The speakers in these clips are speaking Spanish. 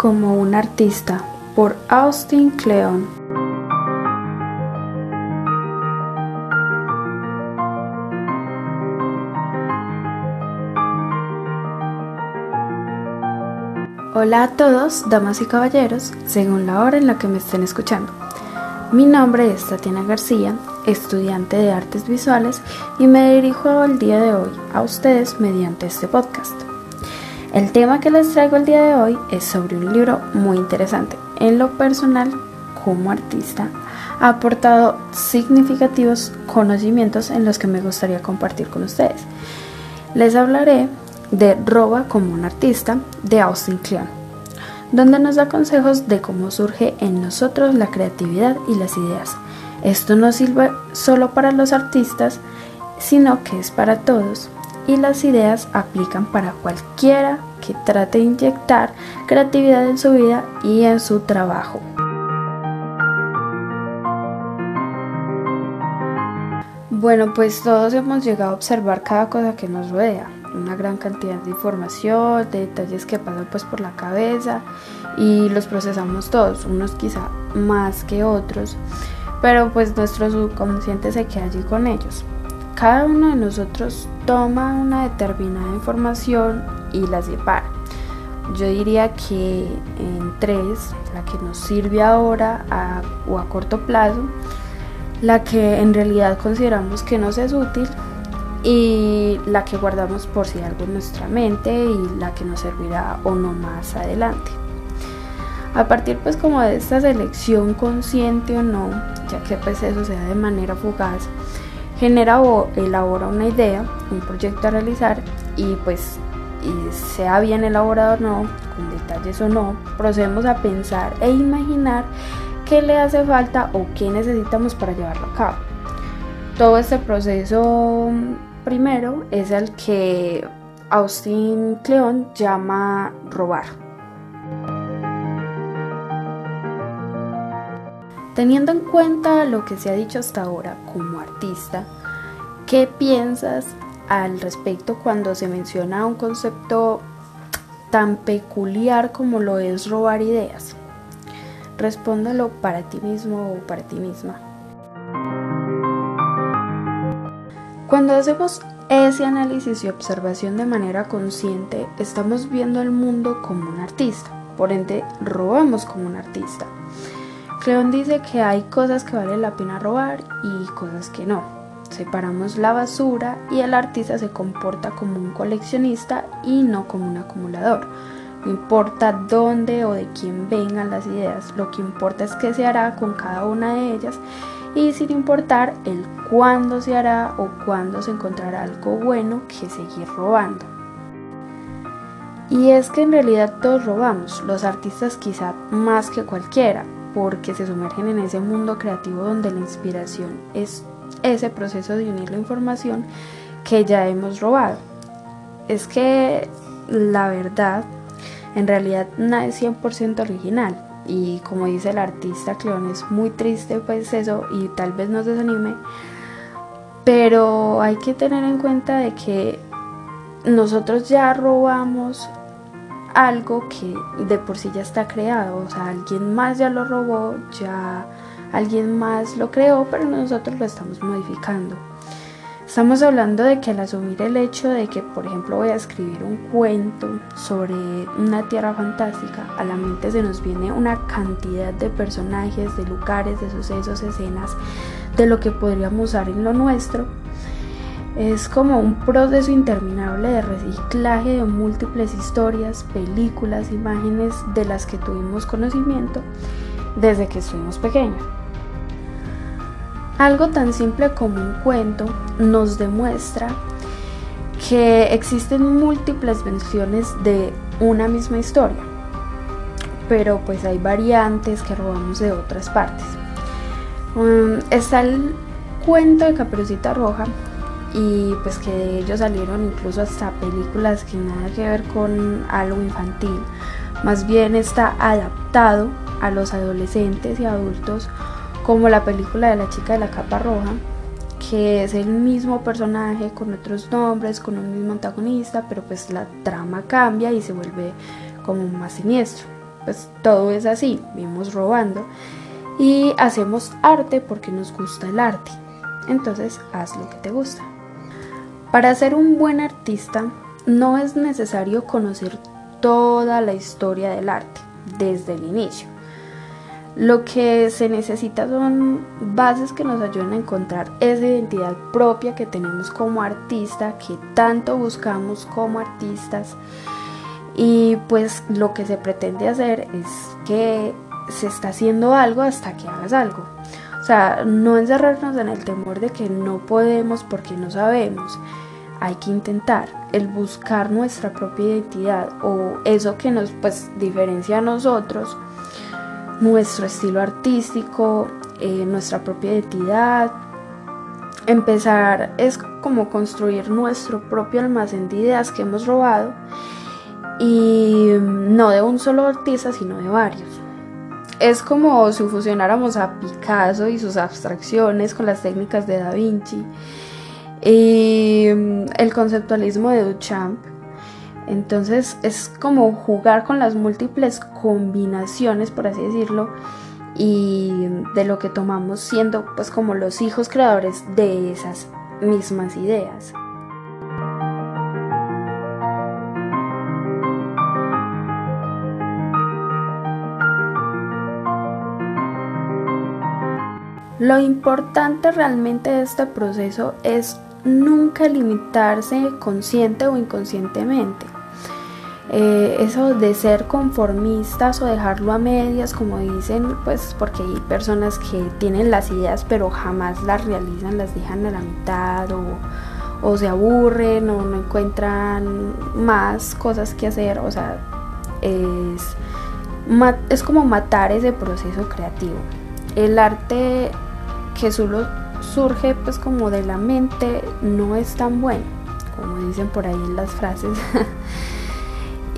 Como un artista por Austin Kleon. Hola a todos, damas y caballeros, según la hora en la que me estén escuchando. Mi nombre es Tatiana García, estudiante de artes visuales, y me dirijo el día de hoy a ustedes mediante este podcast. El tema que les traigo el día de hoy es sobre un libro muy interesante. En lo personal, como artista, ha aportado significativos conocimientos en los que me gustaría compartir con ustedes. Les hablaré de Roba como un artista de Austin Kleon, donde nos da consejos de cómo surge en nosotros la creatividad y las ideas. Esto no sirve solo para los artistas, sino que es para todos y las ideas aplican para cualquiera que trate de inyectar creatividad en su vida y en su trabajo. Bueno, pues todos hemos llegado a observar cada cosa que nos rodea, una gran cantidad de información, de detalles que pasan pues por la cabeza y los procesamos todos, unos quizá más que otros, pero pues nuestro subconsciente se queda allí con ellos. Cada uno de nosotros toma una determinada información y la separa. Yo diría que en tres, la que nos sirve ahora o a corto plazo, la que en realidad consideramos que nos es útil y la que guardamos por si algo en nuestra mente y la que nos servirá o no más adelante. A partir pues como de esta selección consciente o no, ya que pues eso se da de manera fugaz, genera o elabora una idea, un proyecto a realizar y pues sea bien elaborado o no, con detalles o no, procedemos a pensar e imaginar qué le hace falta o qué necesitamos para llevarlo a cabo. Todo este proceso primero es el que Austin Kleon llama robar. Teniendo en cuenta lo que se ha dicho hasta ahora como artista, ¿qué piensas al respecto cuando se menciona un concepto tan peculiar como lo es robar ideas? Respóndalo para ti mismo o para ti misma. Cuando hacemos ese análisis y observación de manera consciente, estamos viendo el mundo como un artista, por ende robamos como un artista. Cleon dice que hay cosas que vale la pena robar y cosas que no. Separamos la basura y el artista se comporta como un coleccionista y no como un acumulador. No importa dónde o de quién vengan las ideas, lo que importa es qué se hará con cada una de ellas y sin importar el cuándo se hará o cuándo se encontrará algo bueno que seguir robando. Y es que en realidad todos robamos, los artistas quizá más que cualquiera, porque se sumergen en ese mundo creativo donde la inspiración es ese proceso de unir la información que ya hemos robado. Es que la verdad, en realidad nada es 100% original y como dice el artista Cleón es muy triste pues eso y tal vez nos desanime, pero hay que tener en cuenta de que nosotros ya robamos algo que de por sí ya está creado, o sea, alguien más ya lo robó, ya alguien más lo creó, pero nosotros lo estamos modificando. Estamos hablando de que al asumir el hecho de que, por ejemplo, voy a escribir un cuento sobre una tierra fantástica, a la mente se nos viene una cantidad de personajes, de lugares, de sucesos, escenas, de lo que podríamos usar en lo nuestro es como un proceso interminable de reciclaje de múltiples historias, películas, imágenes de las que tuvimos conocimiento desde que estuvimos pequeños. Algo tan simple como un cuento nos demuestra que existen múltiples versiones de una misma historia, pero pues hay variantes que robamos de otras partes. Um, está el cuento de Caperucita Roja, y pues que de ellos salieron incluso hasta películas que nada que ver con algo infantil, más bien está adaptado a los adolescentes y adultos como la película de la chica de la capa roja, que es el mismo personaje con otros nombres, con un mismo antagonista, pero pues la trama cambia y se vuelve como más siniestro. Pues todo es así, vivimos robando y hacemos arte porque nos gusta el arte. Entonces haz lo que te gusta. Para ser un buen artista no es necesario conocer toda la historia del arte desde el inicio. Lo que se necesita son bases que nos ayuden a encontrar esa identidad propia que tenemos como artista, que tanto buscamos como artistas. Y pues lo que se pretende hacer es que se está haciendo algo hasta que hagas algo. Sea, no encerrarnos en el temor de que no podemos porque no sabemos. Hay que intentar el buscar nuestra propia identidad o eso que nos pues diferencia a nosotros nuestro estilo artístico, eh, nuestra propia identidad. Empezar es como construir nuestro propio almacén de ideas que hemos robado y no de un solo artista, sino de varios. Es como si fusionáramos a Picasso y sus abstracciones con las técnicas de Da Vinci y el conceptualismo de Duchamp entonces es como jugar con las múltiples combinaciones, por así decirlo, y de lo que tomamos siendo pues como los hijos creadores de esas mismas ideas. Lo importante realmente de este proceso es nunca limitarse consciente o inconscientemente. Eh, eso de ser conformistas o dejarlo a medias, como dicen, pues porque hay personas que tienen las ideas pero jamás las realizan, las dejan a la mitad o, se aburren o no encuentran más cosas que hacer, o sea, es, es como matar ese proceso creativo. El arte que solo surge pues como de la mente no es tan bueno, como dicen por ahí en las frases.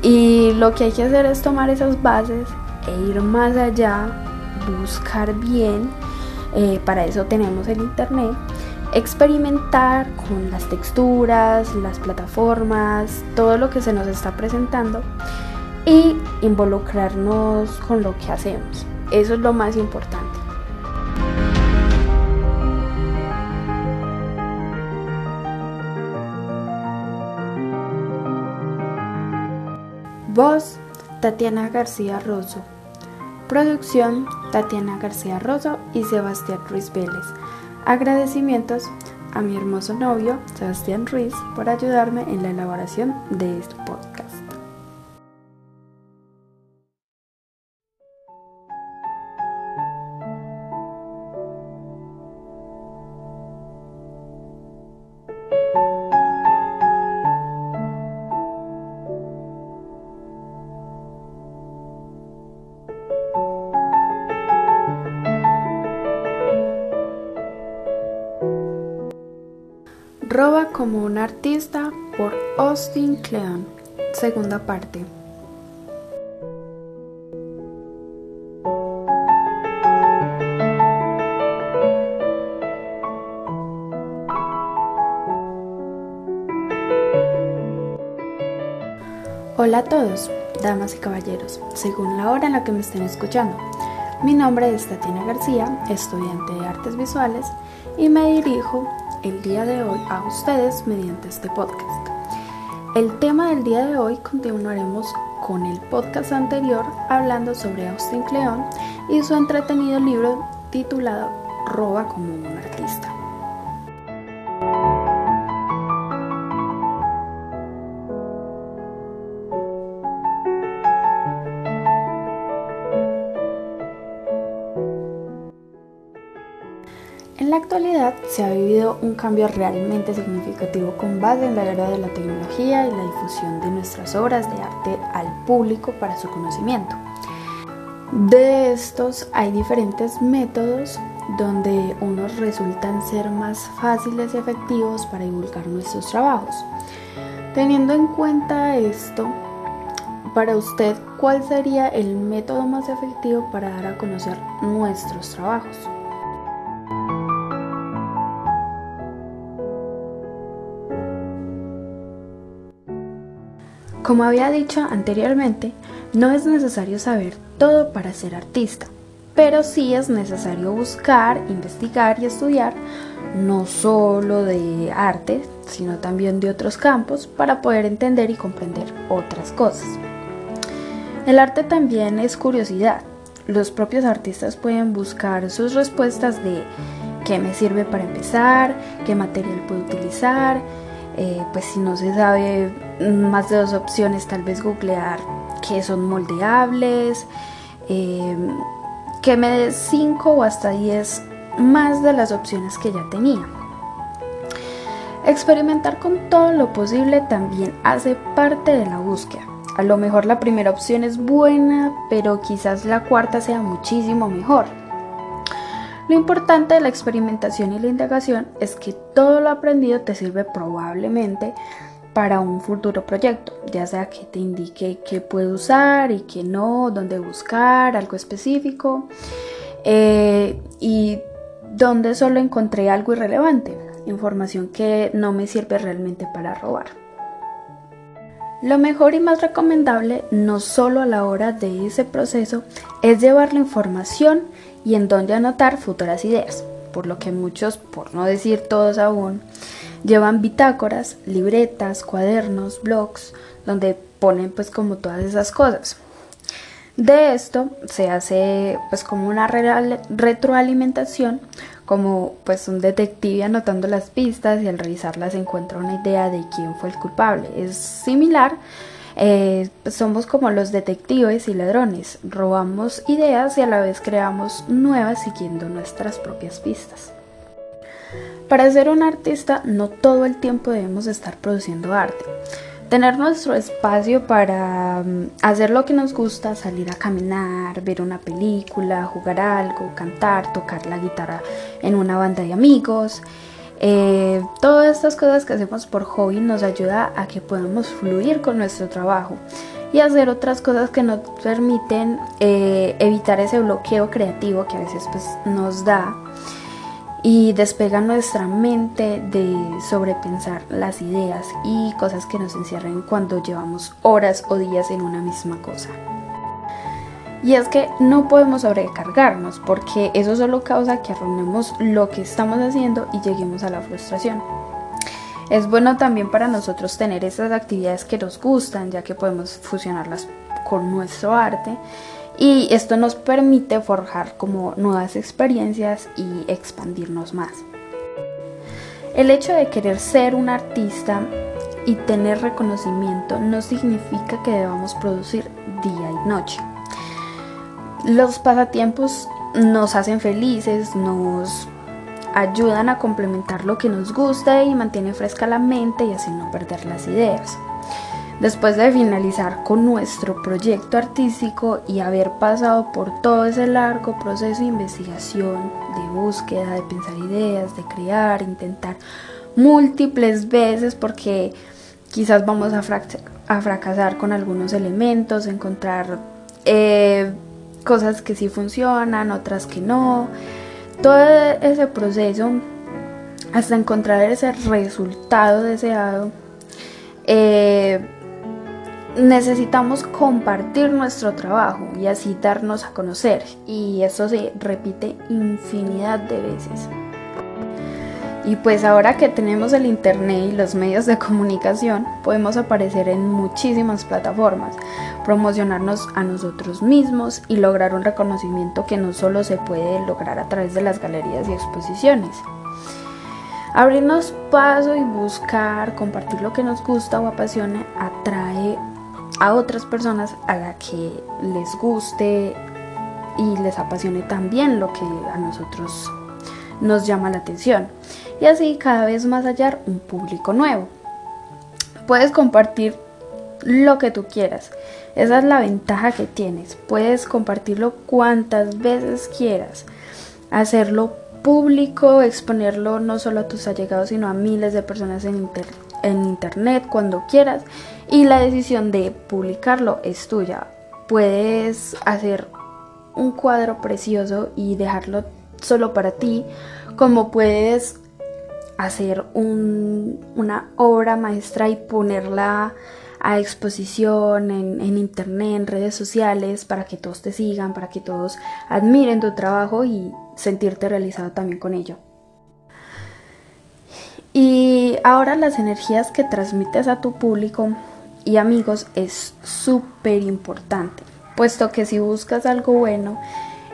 Y lo que hay que hacer es tomar esas bases e ir más allá, buscar bien. Eh, para eso tenemos el internet. Experimentar con las texturas, las plataformas, todo lo que se nos está presentando y involucrarnos con lo que hacemos. Eso es lo más importante. Voz, Tatiana García Rosso. Producción, Tatiana García Rosso y Sebastián Ruiz Vélez. Agradecimientos a mi hermoso novio, Sebastián Ruiz, por ayudarme en la elaboración de este podcast. Como un artista por Austin Kleon. Segunda parte. Hola a todos, damas y caballeros, según la hora en la que me estén escuchando. Mi nombre es Tatiana García, estudiante de artes visuales, y me dirijo el día de hoy a ustedes mediante este podcast. El tema del día de hoy continuaremos con el podcast anterior hablando sobre Austin Kleon y su entretenido libro titulado Roba como un artista. La actualidad se ha vivido un cambio realmente significativo con base en la era de la tecnología y la difusión de nuestras obras de arte al público para su conocimiento. De estos hay diferentes métodos donde unos resultan ser más fáciles y efectivos para divulgar nuestros trabajos. Teniendo en cuenta esto, para usted, ¿cuál sería el método más efectivo para dar a conocer nuestros trabajos? Como había dicho anteriormente, no es necesario saber todo para ser artista, pero sí es necesario buscar, investigar y estudiar no solo de arte, sino también de otros campos para poder entender y comprender otras cosas. El arte también es curiosidad. Los propios artistas pueden buscar sus respuestas de qué me sirve para empezar, qué material puedo utilizar, eh, pues si no se sabe más de dos opciones, tal vez googlear qué son moldeables, eh, que me dé 5 o hasta 10 más de las opciones que ya tenía. Experimentar con todo lo posible también hace parte de la búsqueda. A lo mejor la primera opción es buena, pero quizás la cuarta sea muchísimo mejor. Lo importante de la experimentación y la indagación es que todo lo aprendido te sirve probablemente para un futuro proyecto, ya sea que te indique qué puede usar y qué no, dónde buscar, algo específico, eh, y dónde solo encontré algo irrelevante, información que no me sirve realmente para robar. Lo mejor y más recomendable, no solo a la hora de ese proceso, es llevar la información y en dónde anotar futuras ideas, por lo que muchos, por no decir todos aún, llevan bitácoras, libretas, cuadernos, blogs, donde ponen pues como todas esas cosas. De esto se hace pues como una retroalimentación, como pues un detective anotando las pistas y al revisarlas encuentra una idea de quién fue el culpable. Es similar eh, somos como los detectives y ladrones, robamos ideas y a la vez creamos nuevas siguiendo nuestras propias pistas. Para ser un artista no todo el tiempo debemos estar produciendo arte. Tener nuestro espacio para mm, hacer lo que nos gusta, salir a caminar, ver una película, jugar algo, cantar, tocar la guitarra en una banda de amigos, eh, todas estas cosas que hacemos por hobby nos ayuda a que podamos fluir con nuestro trabajo y hacer otras cosas que nos permiten eh, evitar ese bloqueo creativo que a veces pues, nos da y despega nuestra mente de sobrepensar las ideas y cosas que nos encierren cuando llevamos horas o días en una misma cosa. Y es que no podemos sobrecargarnos porque eso solo causa que arruinemos lo que estamos haciendo y lleguemos a la frustración. Es bueno también para nosotros tener esas actividades que nos gustan ya que podemos fusionarlas con nuestro arte y esto nos permite forjar como nuevas experiencias y expandirnos más. El hecho de querer ser un artista y tener reconocimiento no significa que debamos producir día y noche. Los pasatiempos nos hacen felices, nos ayudan a complementar lo que nos gusta y mantiene fresca la mente y así no perder las ideas. Después de finalizar con nuestro proyecto artístico y haber pasado por todo ese largo proceso de investigación, de búsqueda, de pensar ideas, de crear, intentar múltiples veces porque quizás vamos a, fracasar con algunos elementos, encontrar eh, cosas que sí funcionan, otras que no. Todo ese proceso hasta encontrar ese resultado deseado, eh, necesitamos compartir nuestro trabajo y así darnos a conocer. Y eso se repite infinidad de veces. Y pues ahora que tenemos el Internet y los medios de comunicación, podemos aparecer en muchísimas plataformas, promocionarnos a nosotros mismos y lograr un reconocimiento que no solo se puede lograr a través de las galerías y exposiciones. Abrirnos paso y buscar, compartir lo que nos gusta o apasiona atrae a otras personas a la que les guste y les apasione también lo que a nosotros nos llama la atención y así cada vez más hallar un público nuevo. Puedes compartir lo que tú quieras. Esa es la ventaja que tienes. Puedes compartirlo cuantas veces quieras. Hacerlo público, exponerlo no solo a tus allegados, sino a miles de personas en, en internet cuando quieras. Y la decisión de publicarlo es tuya. Puedes hacer un cuadro precioso y dejarlo solo para ti, como puedes hacer una obra maestra y ponerla a exposición en, en, internet, en redes sociales, para que todos te sigan, para que todos admiren tu trabajo y sentirte realizado también con ello. Y ahora las energías que transmites a tu público y amigos es súper importante, puesto que si buscas algo bueno,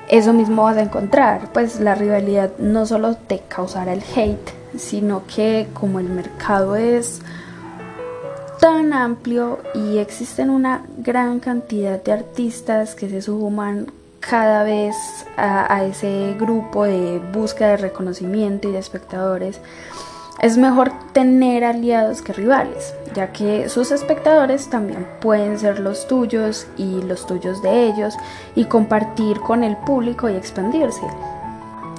eso mismo vas a encontrar, pues la rivalidad no solo te causará el hate, sino que como el mercado es tan amplio y existen una gran cantidad de artistas que se suman cada vez a, ese grupo de búsqueda de reconocimiento y de espectadores, es mejor tener aliados que rivales, ya que sus espectadores también pueden ser los tuyos y los tuyos de ellos y compartir con el público y expandirse.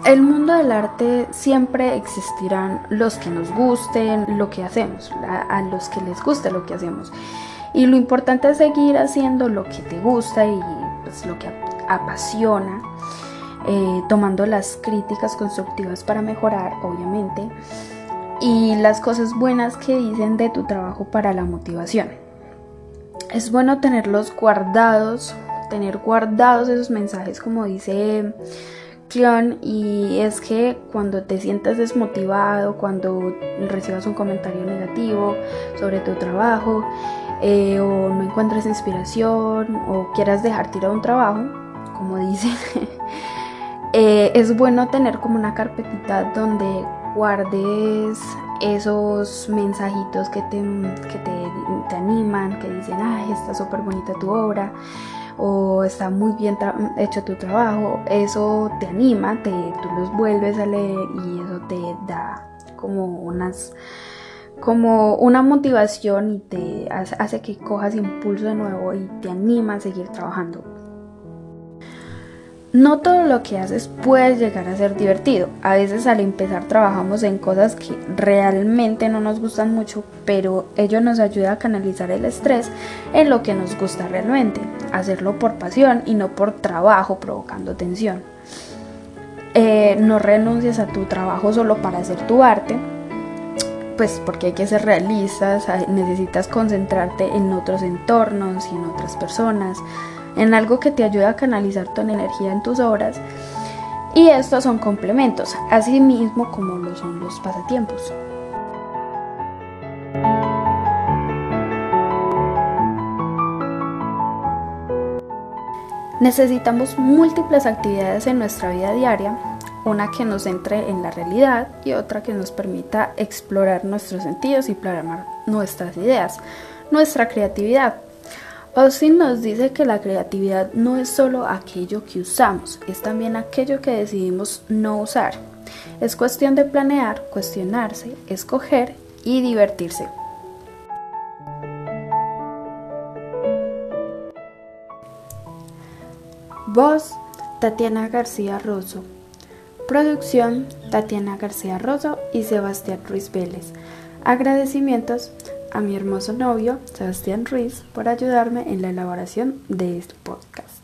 El mundo del arte siempre existirán los que nos gusten lo que hacemos, a, los que les guste lo que hacemos. Y lo importante es seguir haciendo lo que te gusta y pues, lo que apasiona, eh, tomando las críticas constructivas para mejorar, obviamente y las cosas buenas que dicen de tu trabajo para la motivación. Es bueno tenerlos guardados, tener guardados esos mensajes como dice Y es que cuando te sientas desmotivado, cuando recibas un comentario negativo sobre tu trabajo eh, o no encuentres inspiración o quieras dejar tirado un trabajo, como dicen, eh, es bueno tener como una carpetita donde guardes esos mensajitos que te, te, animan, que dicen, ay, está súper bonita tu obra o está muy bien hecho tu trabajo, eso te anima, te, tú los vuelves a leer y eso te da como unas como una motivación y te hace que cojas impulso de nuevo y te anima a seguir trabajando. No todo lo que haces puede llegar a ser divertido. A veces al empezar trabajamos en cosas que realmente no nos gustan mucho, pero ello nos ayuda a canalizar el estrés en lo que nos gusta realmente. Hacerlo por pasión y no por trabajo provocando tensión. Eh, no renuncies a tu trabajo solo para hacer tu arte, pues porque hay que ser realistas, necesitas concentrarte en otros entornos y en otras personas en algo que te ayude a canalizar tu energía en tus obras. Y estos son complementos, así mismo como lo son los pasatiempos. Necesitamos múltiples actividades en nuestra vida diaria, una que nos centre en la realidad y otra que nos permita explorar nuestros sentidos y plasmar nuestras ideas, nuestra creatividad. Austin nos dice que la creatividad no es solo aquello que usamos, es también aquello que decidimos no usar. Es cuestión de planear, cuestionarse, escoger y divertirse. Voz, Tatiana García Rosso. Producción, Tatiana García Rosso y Sebastián Ruiz Vélez. Agradecimientos a mi hermoso novio, Sebastián Ruiz, por ayudarme en la elaboración de este podcast.